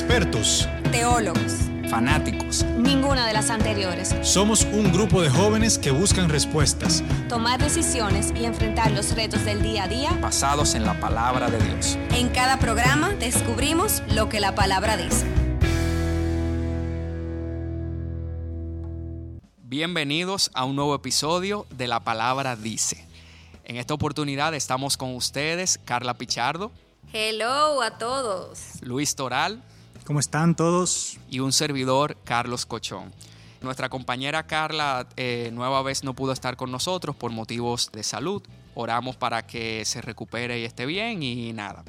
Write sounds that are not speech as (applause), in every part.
expertos, teólogos, fanáticos. Ninguna de las anteriores. Somos un grupo de jóvenes que buscan respuestas, tomar decisiones y enfrentar los retos del día a día basados en la palabra de Dios. En cada programa descubrimos lo que la palabra dice. Bienvenidos a un nuevo episodio de La Palabra Dice. En esta oportunidad estamos con ustedes, Carla Pichardo. Hello a todos. Luis Toral. ¿Cómo están todos? Y un servidor, Carlos Cochón. Nuestra compañera Carla eh, nueva vez no pudo estar con nosotros por motivos de salud. Oramos para que se recupere y esté bien y nada.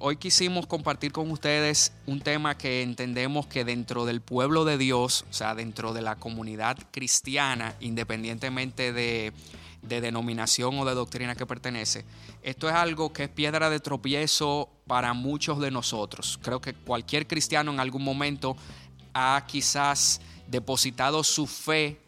Hoy quisimos compartir con ustedes un tema que entendemos que dentro del pueblo de Dios, o sea, dentro de la comunidad cristiana, independientemente de, de denominación o de doctrina que pertenece, esto es algo que es piedra de tropiezo para muchos de nosotros. Creo que cualquier cristiano en algún momento ha quizás depositado su fe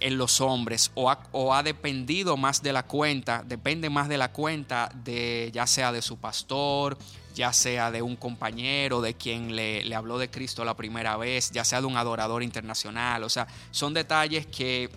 en los hombres o ha, dependido más de la cuenta, depende más de la cuenta de ya sea de su pastor, ya sea de un compañero, de quien le, le habló de Cristo la primera vez, ya sea de un adorador internacional. O sea, son detalles que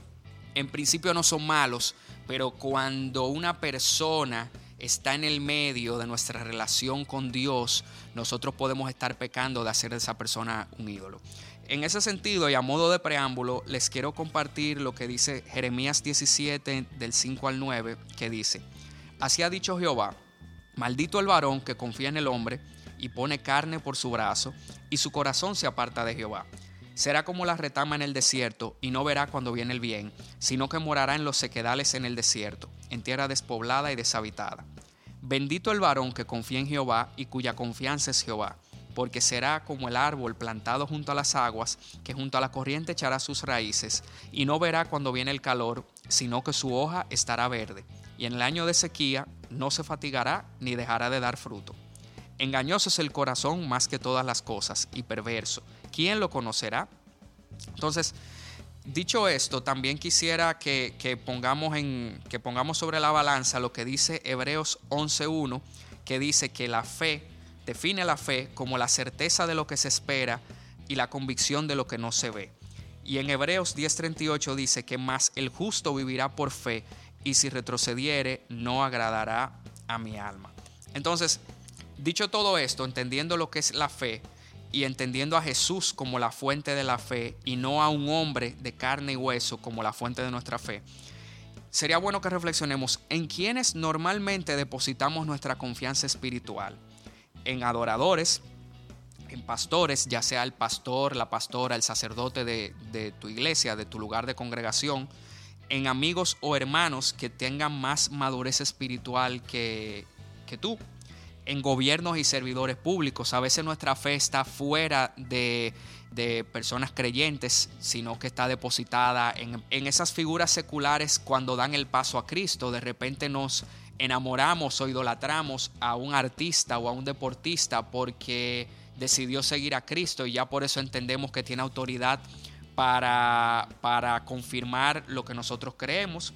en principio no son malos, pero cuando una persona está en el medio de nuestra relación con Dios, nosotros podemos estar pecando de hacer de esa persona un ídolo. En ese sentido y a modo de preámbulo, les quiero compartir lo que dice Jeremías 17 del 5 al 9, que dice, Así ha dicho Jehová, maldito el varón que confía en el hombre y pone carne por su brazo, y su corazón se aparta de Jehová. Será como la retama en el desierto, y no verá cuando viene el bien, sino que morará en los sequedales en el desierto, en tierra despoblada y deshabitada. Bendito el varón que confía en Jehová y cuya confianza es Jehová porque será como el árbol plantado junto a las aguas, que junto a la corriente echará sus raíces, y no verá cuando viene el calor, sino que su hoja estará verde, y en el año de sequía no se fatigará ni dejará de dar fruto. Engañoso es el corazón más que todas las cosas, y perverso. ¿Quién lo conocerá? Entonces, dicho esto, también quisiera que, que pongamos, en, que pongamos sobre la balanza lo que dice Hebreos 11.1, que dice que la fe define la fe como la certeza de lo que se espera y la convicción de lo que no se ve. Y en Hebreos 10:38 dice que más el justo vivirá por fe y si retrocediere no agradará a mi alma. Entonces, dicho todo esto, entendiendo lo que es la fe y entendiendo a Jesús como la fuente de la fe y no a un hombre de carne y hueso como la fuente de nuestra fe, sería bueno que reflexionemos en quienes normalmente depositamos nuestra confianza espiritual en adoradores, en pastores, ya sea el pastor, la pastora, el sacerdote de, tu iglesia, de tu lugar de congregación, en amigos o hermanos que tengan más madurez espiritual que, que tú, en gobiernos y servidores públicos. A veces nuestra fe está fuera de, de personas creyentes, sino que está depositada en, en, esas figuras seculares cuando dan el paso a Cristo. De repente nos enamoramos o idolatramos a un artista o a un deportista porque decidió seguir a Cristo y ya por eso entendemos que tiene autoridad para, para confirmar lo que nosotros creemos.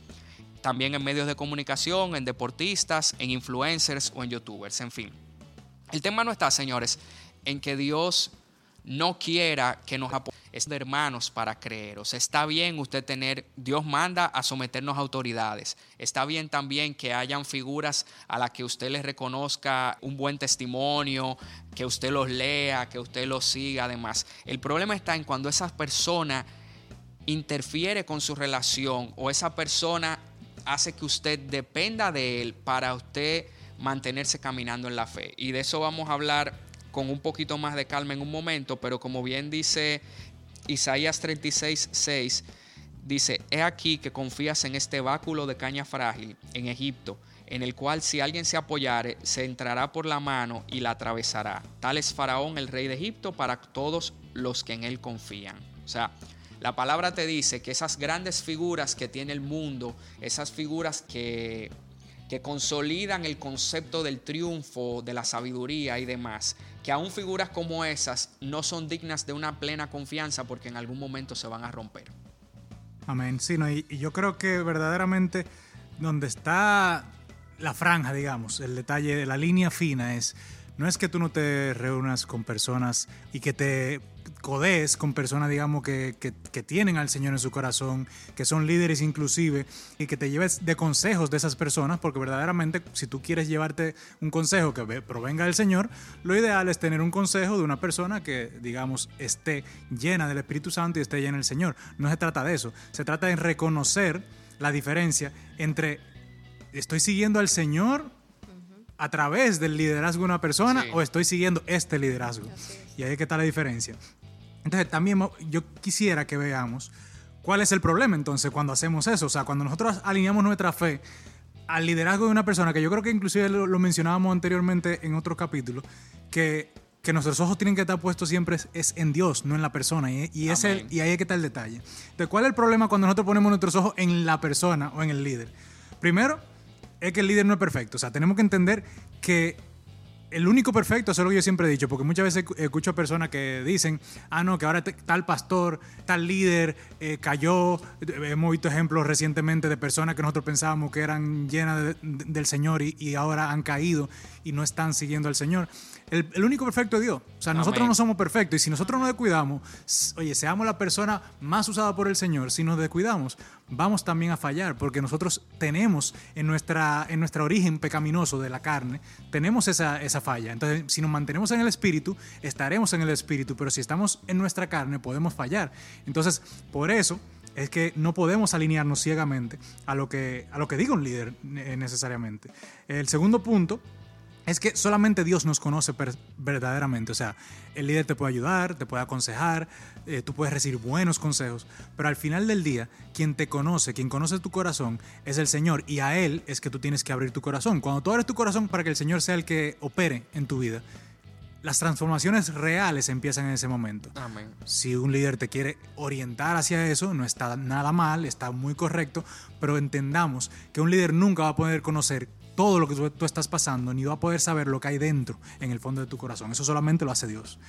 También en medios de comunicación, en deportistas, en influencers o en youtubers, en fin. El tema no está, señores, en que Dios no quiera que nos apoyemos de hermanos para creer. O está bien usted tener, Dios manda a someternos a autoridades. Está bien también que hayan figuras a las que usted les reconozca un buen testimonio, que usted los lea, que usted los siga, además. El problema está en cuando esa persona interfiere con su relación o esa persona hace que usted dependa de él para usted mantenerse caminando en la fe. Y de eso vamos a hablar con un poquito más de calma en un momento, pero como bien dice Isaías 36, 6 dice, he aquí que confías en este báculo de caña frágil en Egipto, en el cual si alguien se apoyare, se entrará por la mano y la atravesará. Tal es Faraón, el rey de Egipto, para todos los que en él confían. O sea, la palabra te dice que esas grandes figuras que tiene el mundo, esas figuras que, que consolidan el concepto del triunfo, de la sabiduría y demás, que aún figuras como esas no son dignas de una plena confianza porque en algún momento se van a romper. Amén. Sí, y, yo creo que verdaderamente donde está la franja, digamos, el detalle de la línea fina es no es que tú no te reúnas con personas y que te codees con personas, digamos, que, que, que, tienen al Señor en su corazón, que son líderes inclusive, y que te lleves de consejos de esas personas, porque verdaderamente si tú quieres llevarte un consejo que provenga del Señor, lo ideal es tener un consejo de una persona que, digamos, esté llena del Espíritu Santo y esté llena del Señor. No se trata de eso, se trata de reconocer la diferencia entre estoy siguiendo al Señor a través del liderazgo de una persona o estoy siguiendo este liderazgo. Y ahí es que está la diferencia. Entonces también yo quisiera que veamos cuál es el problema entonces cuando hacemos eso. O sea, cuando nosotros alineamos nuestra fe al liderazgo de una persona, que yo creo que inclusive lo, mencionábamos anteriormente en otro capítulo, que, que, nuestros ojos tienen que estar puestos siempre es, en Dios, no en la persona. Y, y, es el, y ahí es que está el detalle. Entonces, ¿cuál es el problema cuando nosotros ponemos nuestros ojos en la persona o en el líder? Primero, es que el líder no es perfecto. O sea, tenemos que entender que el único perfecto, eso es lo que yo siempre he dicho, porque muchas veces escucho personas que dicen, ah, no, que ahora tal pastor, tal líder eh, cayó. Hemos visto ejemplos recientemente de personas que nosotros pensábamos que eran llenas del Señor y, ahora han caído y no están siguiendo al Señor. El, único perfecto es Dios. O sea, nosotros no somos perfectos y si nosotros nos descuidamos, oye, seamos la persona más usada por el Señor, si nos descuidamos, vamos también a fallar porque nosotros tenemos en nuestra, en nuestro origen pecaminoso de la carne, tenemos esa, esa falla. Entonces, si nos mantenemos en el Espíritu, estaremos en el Espíritu, pero si estamos en nuestra carne, podemos fallar. Entonces, por eso es que no podemos alinearnos ciegamente a lo que, a lo que diga un líder necesariamente. El segundo punto es que solamente Dios nos conoce verdaderamente. O sea, el líder te puede ayudar, te puede aconsejar, eh, tú puedes recibir buenos consejos, pero al final del día, quien te conoce, quien conoce tu corazón, es el Señor y a Él es que tú tienes que abrir tu corazón. Cuando tú abres tu corazón para que el Señor sea el que opere en tu vida, las transformaciones reales empiezan en ese momento. Amén. Si un líder te quiere orientar hacia eso, no está nada mal, está muy correcto, pero entendamos que un líder nunca va a poder conocer todo lo que tú, estás pasando, ni va a poder saber lo que hay dentro, en el fondo de tu corazón. Eso solamente lo hace Dios.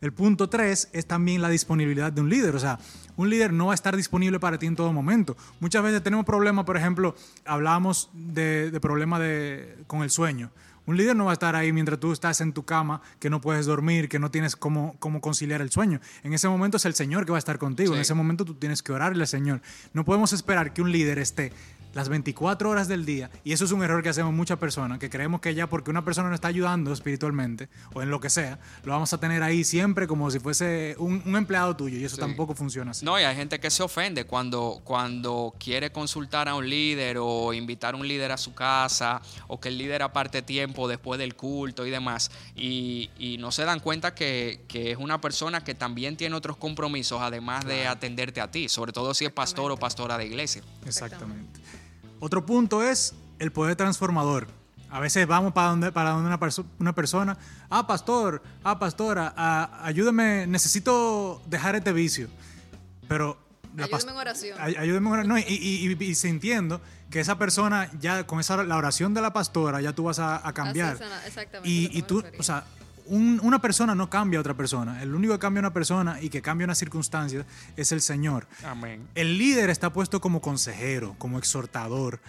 El punto tres es también la disponibilidad de un líder. O sea, un líder no va a estar disponible para ti en todo momento. Muchas veces tenemos problemas, por ejemplo, hablamos de, de problemas de, con el sueño. Un líder no va a estar ahí mientras tú estás en tu cama, que no puedes dormir, que no tienes cómo, cómo conciliar el sueño. En ese momento es el Señor que va a estar contigo. En ese momento tú tienes que orarle al Señor. No podemos esperar que un líder esté las 24 horas del día, y eso es un error que hacemos muchas personas, que creemos que ya porque una persona nos está ayudando espiritualmente o en lo que sea, lo vamos a tener ahí siempre como si fuese un, empleado tuyo, y eso tampoco funciona así. No, y hay gente que se ofende cuando, cuando quiere consultar a un líder o invitar a un líder a su casa, o que el líder aparte tiempo después del culto y demás, y, no se dan cuenta que, es una persona que también tiene otros compromisos, además de atenderte a ti, sobre todo si es pastor o pastora de iglesia. Exactamente. Otro punto es el poder transformador. A veces vamos para donde, para donde una, persona, ah, pastor, ah, pastora, ah, ayúdame, necesito dejar este vicio. Pero... Ayúdame en oración. Ayúdame en oración. No, y, y, se entiendo que esa persona ya, con esa, la oración de la pastora, ya tú vas a, cambiar. exactamente. Y, tú, o sea, una persona no cambia a otra persona. El único que cambia a una persona y que cambia una circunstancia es el Señor. Amén. El líder está puesto como consejero, como exhortador,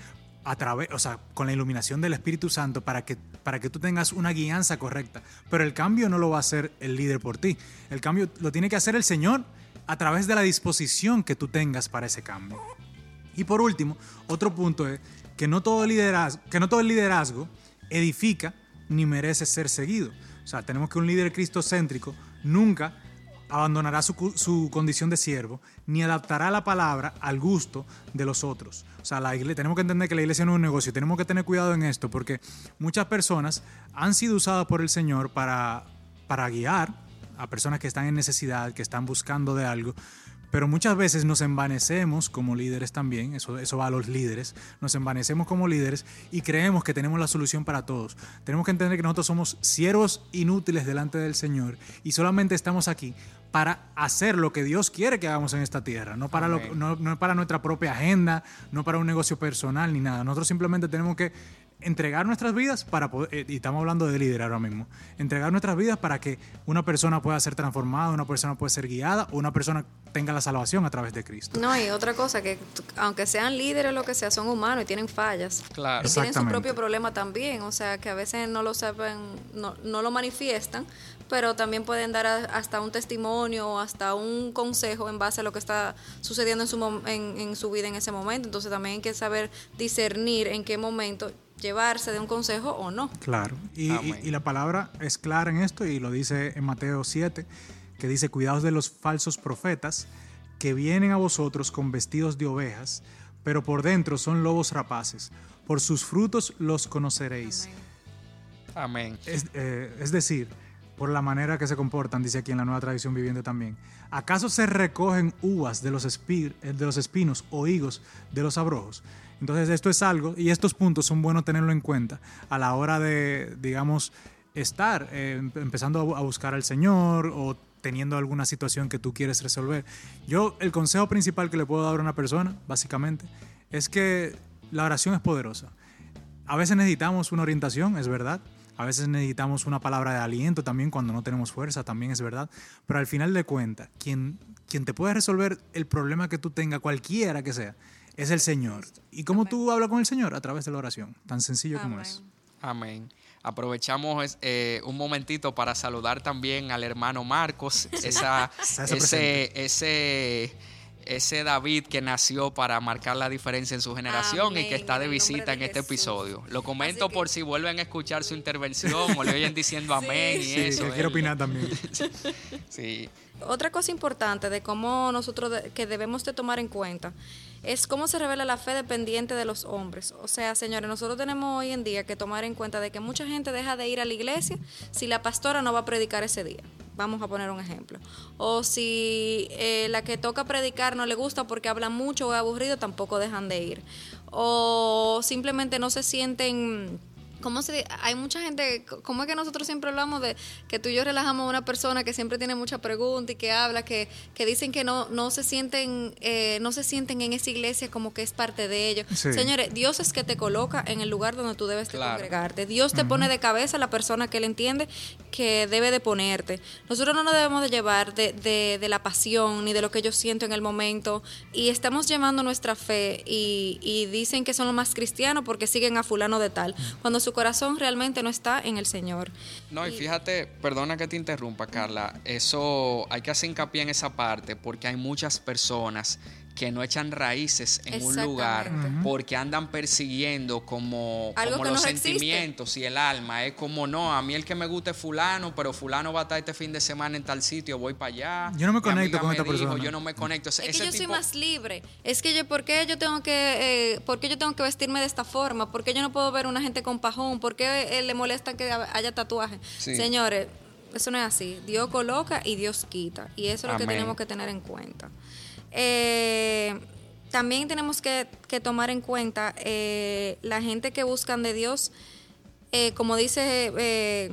a través, o sea, con la iluminación del Espíritu Santo para que, para que tú tengas una guianza correcta. Pero el cambio no lo va a hacer el líder por ti. El cambio lo tiene que hacer el Señor a través de la disposición que tú tengas para ese cambio. Y por último, otro punto es que no todo liderazgo, que no todo el liderazgo edifica ni merece ser seguido. O sea, tenemos que un líder cristocéntrico nunca abandonará su, condición de siervo, ni adaptará la palabra al gusto de los otros. O sea, la iglesia, tenemos que entender que la iglesia no es un negocio, tenemos que tener cuidado en esto, porque muchas personas han sido usadas por el Señor para, para guiar a personas que están en necesidad, que están buscando de algo, pero muchas veces nos envanecemos como líderes también, eso, eso va a los líderes, nos envanecemos como líderes y creemos que tenemos la solución para todos. Tenemos que entender que nosotros somos siervos inútiles delante del Señor y solamente estamos aquí para hacer lo que Dios quiere que hagamos en esta tierra, no para, no, para nuestra propia agenda, no para un negocio personal ni nada. Nosotros simplemente tenemos que entregar nuestras vidas para poder, eh, y estamos hablando de líder ahora mismo, entregar nuestras vidas para que una persona pueda ser transformada, una persona pueda ser guiada, o una persona tenga la salvación a través de Cristo. No, y otra cosa, que aunque sean líderes o lo que sea, son humanos y tienen fallas. Claro. Y tienen su propio problema también, o sea, que a veces no lo saben, no, no lo manifiestan, pero también pueden dar a- hasta un testimonio o hasta un consejo en base a lo que está sucediendo en su, mom- en, en su vida en ese momento. Entonces también hay que saber discernir en qué momento llevarse de un consejo o no. Claro. Y, Amén. y- y la palabra es clara en esto y lo dice en Mateo 7, que dice, cuidaos de los falsos profetas que vienen a vosotros con vestidos de ovejas, pero por dentro son lobos rapaces. Por sus frutos los conoceréis. Amén. Es, eh, es decir, por la manera que se comportan, dice aquí en la nueva tradición viviente también. ¿Acaso se recogen uvas de los, espi- de los espinos o higos de los abrojos? Entonces esto es algo, y estos puntos son buenos tenerlo en cuenta a la hora de, digamos, estar eh, em- empezando a buscar al Señor o teniendo alguna situación que tú quieres resolver. Yo, el consejo principal que le puedo dar a una persona, básicamente, es que la oración es poderosa. A veces necesitamos una orientación, es verdad. A veces necesitamos una palabra de aliento también cuando no tenemos fuerza, también es verdad. Pero al final de cuentas, quien, quien te puede resolver el problema que tú tengas, cualquiera que sea, es el Señor. ¿Y cómo tú hablas con el Señor? A través de la oración. Tan sencillo como Amén. es. Amén. Aprovechamos eh, un momentito para saludar también al hermano Marcos, (laughs) esa, (laughs) ese, ese, ese David que nació para marcar la diferencia en su generación y que está de visita en este Jesús. episodio. Lo comento que- por si vuelven a escuchar su intervención o le oyen diciendo (laughs) amén y Sí, eso. quiero opinar también. Sí, Otra cosa importante de cómo nosotros de- que debemos de tomar en cuenta es cómo se revela la fe dependiente de los hombres. O sea, señores, nosotros tenemos hoy en día que tomar en cuenta de que mucha gente deja de ir a la iglesia si la pastora no va a predicar ese día. Vamos a poner un ejemplo. O si eh, la que toca predicar no le gusta porque habla mucho o es aburrido, tampoco dejan de ir. O simplemente no se sienten ¿Cómo se Hay mucha gente, ¿cómo es que nosotros siempre hablamos de que tú y yo relajamos a una persona que siempre tiene mucha pregunta y que habla, que, que dicen que no, no se sienten, eh, no se sienten en esa iglesia como que es parte de ellos. Sí. Señores, Dios es que te coloca en el lugar donde tú debes de congregarte. Dios te pone de cabeza la persona que él entiende que debe de ponerte. Nosotros no nos debemos de llevar de, de, de la pasión ni de lo que yo siento en el momento y estamos llevando nuestra fe y, y dicen que son los más cristianos porque siguen a fulano de tal, cuando su corazón realmente no está en el Señor. No, y fíjate, perdona que te interrumpa, Carla, eso hay que hacer hincapié en esa parte porque hay muchas personas que no echan raíces en un lugar porque andan persiguiendo como, Algo como los existe. sentimientos y el alma. Es como, no, a mí el que me gusta es fulano, pero fulano va a estar este fin de semana en tal sitio, voy para allá. Yo no me conecto con me esta dijo, persona. Yo no me conecto. O sea, Es ese que yo soy más libre. Es que yo, ¿por qué yo tengo que, eh, por qué yo tengo que vestirme de esta forma? ¿Por qué yo no puedo ver una gente con pajón? ¿Por qué eh, le molesta que haya tatuaje? Sí. Señores, eso no es así. Dios coloca y Dios quita. Y eso es lo que tenemos que tener en cuenta. Eh, también tenemos que, tomar en cuenta eh, la gente que buscan de Dios, eh, como dice eh,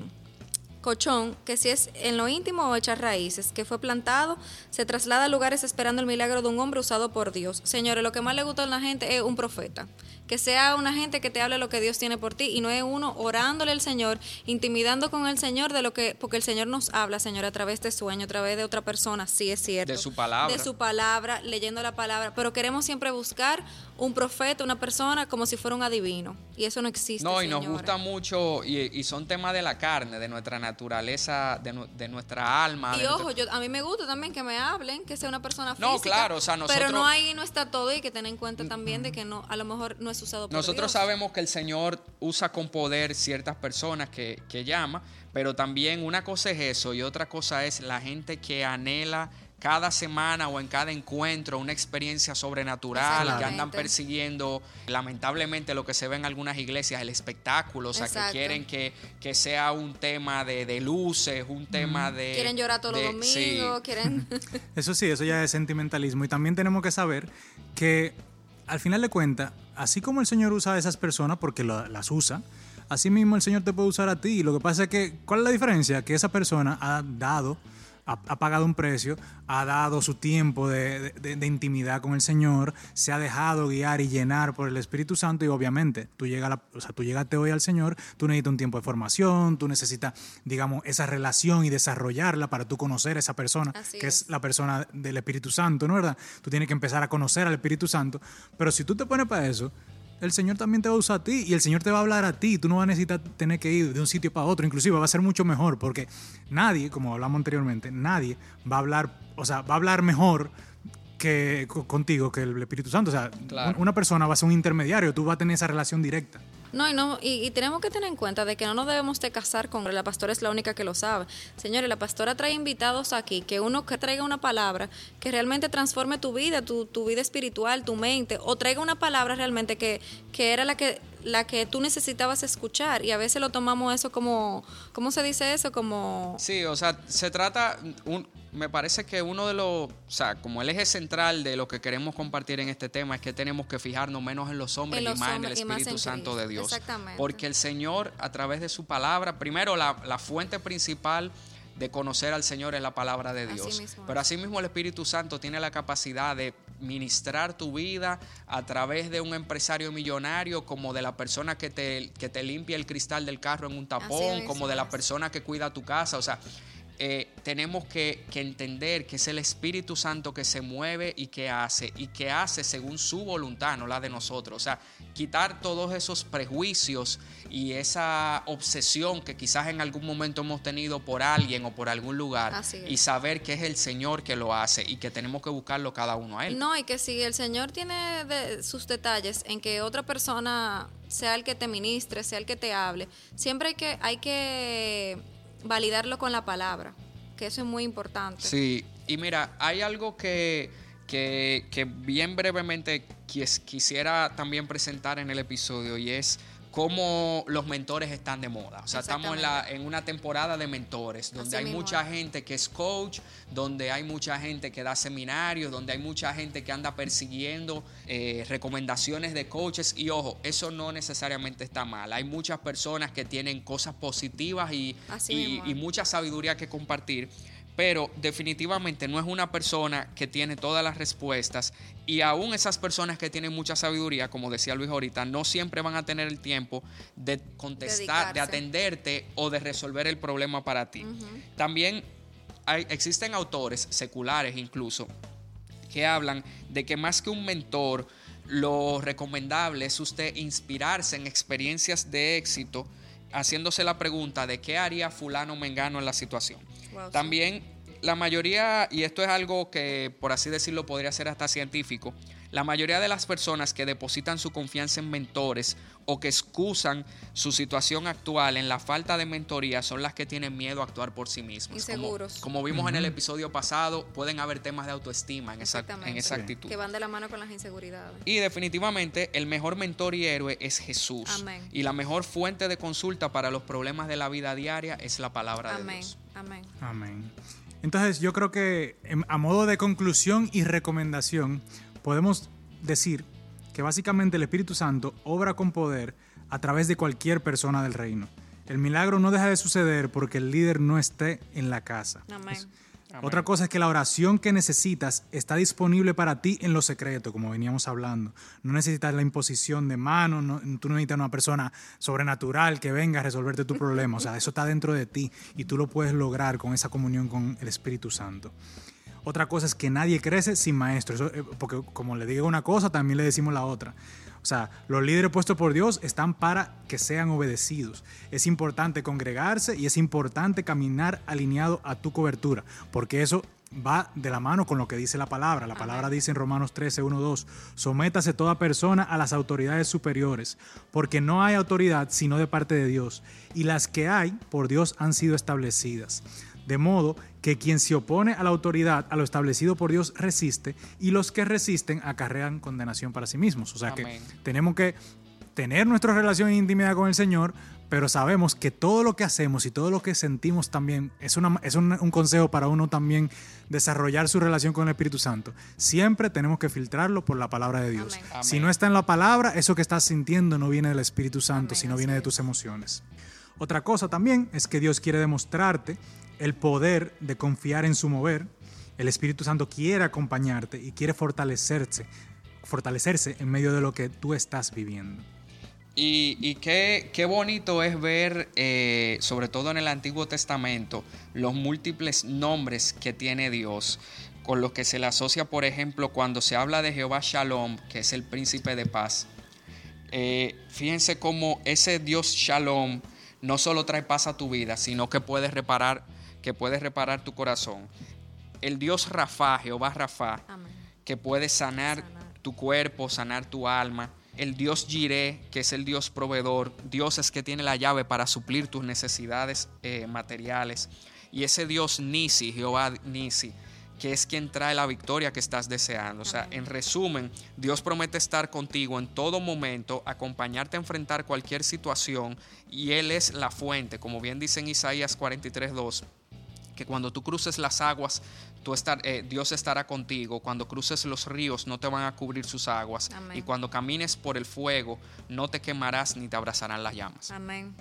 Cochón, que si es en lo íntimo o echar raíces, que fue plantado, se traslada a lugares esperando el milagro de un hombre usado por Dios. Señores, lo que más le gusta a la gente es un profeta. Que sea una gente que te hable lo que Dios tiene por ti y no es uno orándole al Señor, intimidando con el Señor de lo que, porque el Señor nos habla, Señor, a través de sueño, a través de otra persona, sí es cierto. De su palabra. De su palabra, leyendo la palabra, pero queremos siempre buscar un profeta, una persona como si fuera un adivino. Y eso no existe. No, y nos gusta mucho, y, y son temas de la carne, de nuestra naturaleza, de, de nuestra alma. Y ojo, yo, a mí me gusta también que me hablen, que sea una persona física. No, claro, o sea, Pero nosotros- no ahí no está todo y que tener en cuenta también de que no, a lo mejor no es usado por Nosotros Dios. sabemos que el Señor usa con poder ciertas personas que, que llama, pero también una cosa es eso y otra cosa es la gente que anhela cada semana o en cada encuentro una experiencia sobrenatural, que andan persiguiendo lamentablemente lo que se ve en algunas iglesias, el espectáculo, o sea, Exacto. que quieren que, que sea un tema de, de luces, un tema de... Quieren llorar todos los sí. domingos, quieren... Eso sí, eso ya es sentimentalismo. Y también tenemos que saber que al final de cuentas, así como el Señor usa a esas personas, porque las usa, así mismo el Señor te puede usar a ti. Lo que pasa es que, ¿cuál es la diferencia? Que esa persona ha dado ha, ha pagado un precio, ha dado su tiempo de, de- de intimidad con el Señor, se ha dejado guiar y llenar por el Espíritu Santo y obviamente tú, llegas a la- o sea, tú llegaste hoy al Señor, tú necesitas un tiempo de formación, tú necesitas, digamos, esa relación y desarrollarla para tú conocer a esa persona, Así que es. es. la persona del Espíritu Santo, ¿no es verdad? Tú tienes que empezar a conocer al Espíritu Santo, pero si tú te pones para eso, el Señor también te va a usar a ti y el Señor te va a hablar a ti. Tú no vas a necesitar tener que ir de un sitio para otro. Inclusive va a ser mucho mejor porque nadie, como hablamos anteriormente, nadie va a hablar, o sea, va a hablar mejor que co- contigo que el Espíritu Santo. O sea, Claro. una persona va a ser un intermediario, tú vas a tener esa relación directa. No, y, no y, tenemos que tener en cuenta de que no nos debemos de casar con la pastora es la única que lo sabe. Señores, la pastora trae invitados aquí, que uno que traiga una palabra que realmente transforme tu vida, tu, tu vida espiritual, tu mente, o traiga una palabra realmente que, que era la que la que tú necesitabas escuchar y a veces lo tomamos eso como ¿cómo se dice eso? como Sí, o sea, se trata, un- me parece que uno de los, o sea, como el eje central de lo que queremos compartir en este tema es que tenemos que fijarnos menos en los hombres En y más en el Espíritu en Santo de Dios. Exactamente. Porque el Señor, a través de su palabra, primero la, la fuente principal de conocer al Señor es la palabra de Así Dios. mismo Pero asimismo el Espíritu Santo tiene la capacidad de ministrar tu vida a través de un empresario millonario, como de la persona que te, que te limpia el cristal del carro en un tapón, como de la persona que cuida tu casa. O sea, eh, tenemos que, que entender que es el Espíritu Santo que se mueve y que hace, y que hace según su voluntad, no la de nosotros. O sea, quitar todos esos prejuicios y esa obsesión que quizás en algún momento hemos tenido por alguien o por algún lugar, y saber que es el Señor que lo hace y que tenemos que buscarlo cada uno a Él. No, y que si el Señor tiene de- sus detalles en que otra persona sea el que te ministre, sea el que te hable, siempre hay que, hay que validarlo con la palabra, que eso es muy importante. Sí, y mira, hay algo que, que, que bien brevemente quis- quisiera también presentar en el episodio y es cómo los mentores están de moda. O sea, estamos en, la, en una temporada de mentores, donde Así hay mismo mucha gente que es coach, donde hay mucha gente que da seminarios, donde hay mucha gente que anda persiguiendo eh, recomendaciones de coaches. Y ojo, eso no necesariamente está mal. Hay muchas personas que tienen cosas positivas y, y- mucha sabiduría que compartir, pero definitivamente no es una persona que tiene todas las respuestas y aún esas personas que tienen mucha sabiduría, como decía Luis ahorita, no siempre van a tener el tiempo de contestar, de atenderte o de resolver el problema para ti. También hay- existen autores seculares incluso que hablan de que más que un mentor, lo recomendable es usted inspirarse en experiencias de éxito, haciéndose la pregunta de qué haría fulano mengano en la situación. Wow, sí. También la mayoría, y esto es algo que por así decirlo podría ser hasta científico, la mayoría de las personas que depositan su confianza en mentores o que excusan su situación actual en la falta de mentoría son las que tienen miedo a actuar por sí mismas. Como- Inseguros. Como, vimos en el episodio pasado, pueden haber temas de autoestima en esa, en Exactamente. esa Sí. actitud. Que van de la mano con las inseguridades. Y definitivamente el mejor mentor y héroe es Jesús. Amén. Y la mejor fuente de consulta para los problemas de la vida diaria es la palabra de Amén, Dios. Amén. Amén. Entonces yo creo que em, a modo de conclusión y recomendación podemos decir que básicamente el Espíritu Santo obra con poder a través de cualquier persona del reino. El milagro no deja de suceder porque el líder no esté en la casa. Amén. Otra cosa es que la oración que necesitas está disponible para ti en lo secreto, como veníamos hablando. No necesitas la imposición de manos, no- tú no necesitas una persona sobrenatural que venga a resolverte tu problema. O sea, eso está dentro de ti y tú lo puedes lograr con esa comunión con el Espíritu Santo. Otra cosa es que nadie crece sin maestro, Eso, eh, porque como le digo una cosa, también le decimos la otra. O sea, los líderes puestos por Dios están para que sean obedecidos. Es importante congregarse y es importante caminar alineado a tu cobertura, porque eso va de la mano con lo que dice la palabra. La palabra dice en Romanos 13, 1, 2, sométase toda persona a las autoridades superiores, porque no hay autoridad sino de parte de Dios, y las que hay por Dios han sido establecidas. De modo que quien se opone a la autoridad, a lo establecido por Dios, resiste, y los que resisten acarrean condenación para sí mismos. O sea Amén. que tenemos que tener nuestra relación e intimidad con el Señor, pero sabemos que todo lo que hacemos y todo lo que sentimos también es, una, es un, un consejo para uno también desarrollar su relación con el Espíritu Santo. Siempre tenemos que filtrarlo por la palabra de Dios. Amén. Si no está en la palabra, eso que estás sintiendo no viene del Espíritu Santo, Amén, sino viene de tus emociones. Otra cosa también es que Dios quiere demostrarte el poder de confiar en su mover. El Espíritu Santo quiere acompañarte y quiere fortalecerse, fortalecerse en medio de lo que tú estás viviendo. Y, qué, qué, bonito es ver, eh, sobre todo en el Antiguo Testamento, los múltiples nombres que tiene Dios, con los que se le asocia, por ejemplo, cuando se habla de Jehová Shalom, que es el príncipe de paz. Eh, fíjense cómo ese Dios Shalom no solo trae paz a tu vida, sino que puede reparar, que puede reparar tu corazón. El Dios Rafa, Jehová Rafa, que puede sanar, tu cuerpo, sanar tu alma el Dios Jireh, que es el Dios proveedor, Dios es que tiene la llave para suplir tus necesidades eh, materiales. Y ese Dios Nisi, Jehová Nisi, que es quien trae la victoria que estás deseando. O sea, en resumen, Dios promete estar contigo en todo momento, acompañarte a enfrentar cualquier situación y Él es la fuente, como bien dice en Isaías 43.2 que cuando tú cruces las aguas, tú estar, eh, Dios estará contigo. Cuando cruces los ríos, no te van a cubrir sus aguas. Y cuando camines por el fuego, no te quemarás ni te abrazarán las llamas. Amén.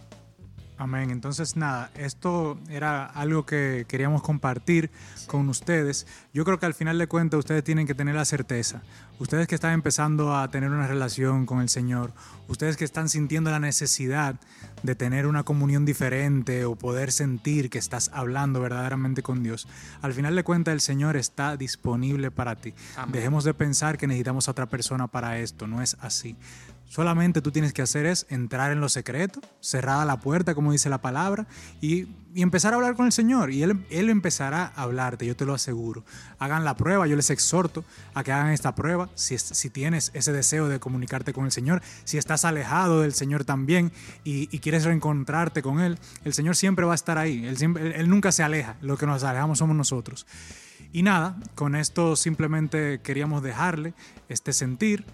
Amén. Entonces, nada, esto era algo que queríamos compartir con ustedes. Yo creo que al final de cuentas ustedes tienen que tener la certeza. Ustedes que están empezando a tener una relación con el Señor, ustedes que están sintiendo la necesidad de tener una comunión diferente o poder sentir que estás hablando verdaderamente con Dios, al final de cuentas el Señor está disponible para ti. Dejemos de pensar que necesitamos a otra persona para esto, no es así. Solamente tú tienes que hacer es entrar en lo secreto, cerrada la puerta, como dice la palabra, y, empezar a hablar con el Señor. Y él, empezará a hablarte, yo te lo aseguro. Hagan la prueba, yo les exhorto a que hagan esta prueba. Si, tienes ese deseo de comunicarte con el Señor, si estás alejado del Señor también y, quieres reencontrarte con Él, el Señor siempre va a estar ahí. Él, él nunca se aleja, lo que nos alejamos somos nosotros. Y nada, con esto simplemente queríamos dejarle este sentir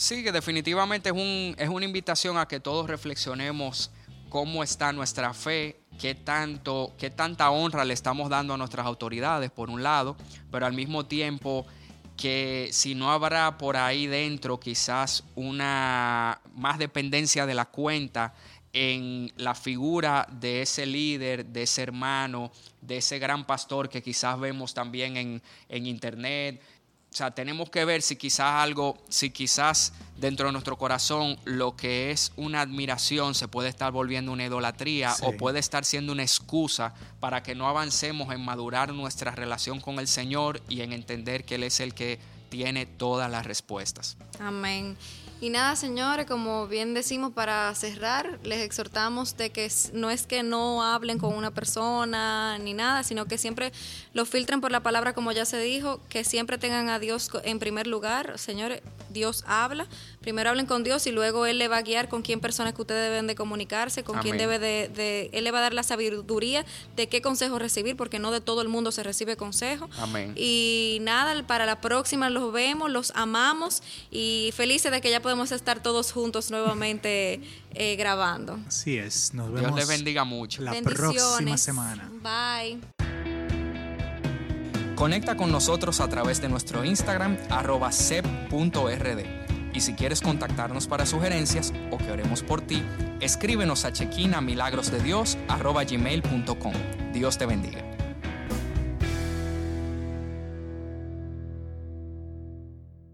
Sí, que definitivamente es, un, es una invitación a que todos reflexionemos cómo está nuestra fe, qué, tanto, qué tanta honra le estamos dando a nuestras autoridades, por un lado, pero al mismo tiempo que si no habrá por ahí dentro quizás una más dependencia de la cuenta en la figura de ese líder, de ese hermano, de ese gran pastor que quizás vemos también en, en internet, o sea, tenemos que ver si quizás algo, si quizás dentro de nuestro corazón lo que es una admiración se puede estar volviendo una idolatría o puede estar siendo una excusa para que no avancemos en madurar nuestra relación con el Señor y en entender que Él es el que tiene todas las respuestas. Amén. Y nada, señores, como bien decimos para cerrar, les exhortamos de que no es que no hablen con una persona ni nada, sino que siempre lo filtren por la palabra, como ya se dijo, que siempre tengan a Dios en primer lugar. Señores, Dios habla, primero hablen con Dios y luego Él le va a guiar con quién personas que ustedes deben de comunicarse, con quién debe de, Él le va a dar la sabiduría de qué consejo recibir, porque no de todo el mundo se recibe consejo. Amén. Y nada, para la próxima los vemos, los amamos y felices de que ya podemos estar todos juntos nuevamente eh, grabando. Así es, nos vemos. Dios les bendiga mucho. La próxima semana. Bye. Conecta con nosotros a través de nuestro Instagram arroba sep.rd. Y si quieres contactarnos para sugerencias o que oremos por ti, escríbenos a chequina gmail.com. Dios te bendiga.